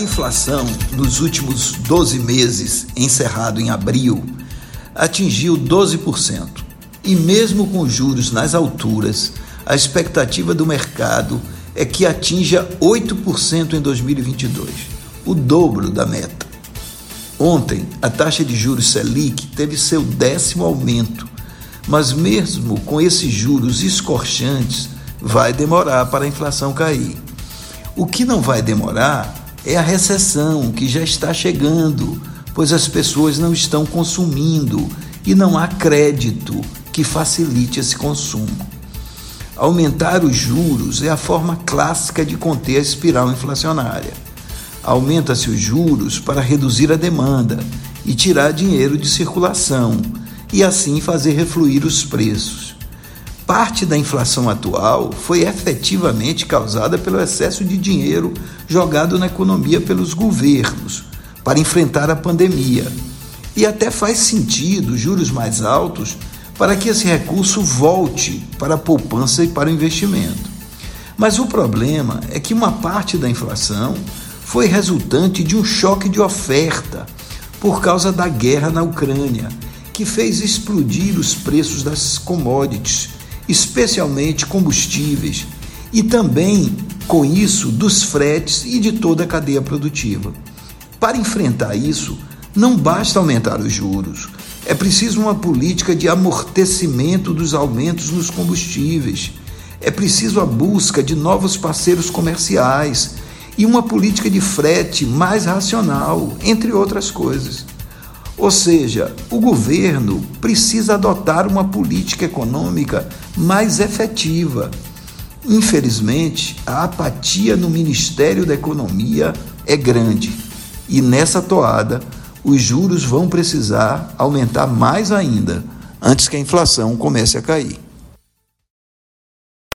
A inflação nos últimos 12 meses, encerrado em abril, atingiu 12%. E mesmo com juros nas alturas, a expectativa do mercado é que atinja 8% em 2022, o dobro da meta. Ontem, a taxa de juros Selic teve seu décimo aumento, mas mesmo com esses juros escorchantes, vai demorar para a inflação cair. O que não vai demorar é a recessão que já está chegando, pois as pessoas não estão consumindo e não há crédito que facilite esse consumo. Aumentar os juros é a forma clássica de conter a espiral inflacionária. Aumenta-se os juros para reduzir a demanda e tirar dinheiro de circulação e assim fazer refluir os preços. Parte da inflação atual foi efetivamente causada pelo excesso de dinheiro jogado na economia pelos governos para enfrentar a pandemia. E até faz sentido juros mais altos para que esse recurso volte para a poupança e para o investimento. Mas o problema é que uma parte da inflação foi resultante de um choque de oferta por causa da guerra na Ucrânia, que fez explodir os preços das commodities, especialmente combustíveis, e também, com isso, dos fretes e de toda a cadeia produtiva. Para enfrentar isso, não basta aumentar os juros, é preciso uma política de amortecimento dos aumentos nos combustíveis. É preciso a busca de novos parceiros comerciais e uma política de frete mais racional, entre outras coisas. Ou seja, o governo precisa adotar uma política econômica mais efetiva. Infelizmente, a apatia no Ministério da Economia é grande e nessa toada os juros vão precisar aumentar mais ainda antes que a inflação comece a cair.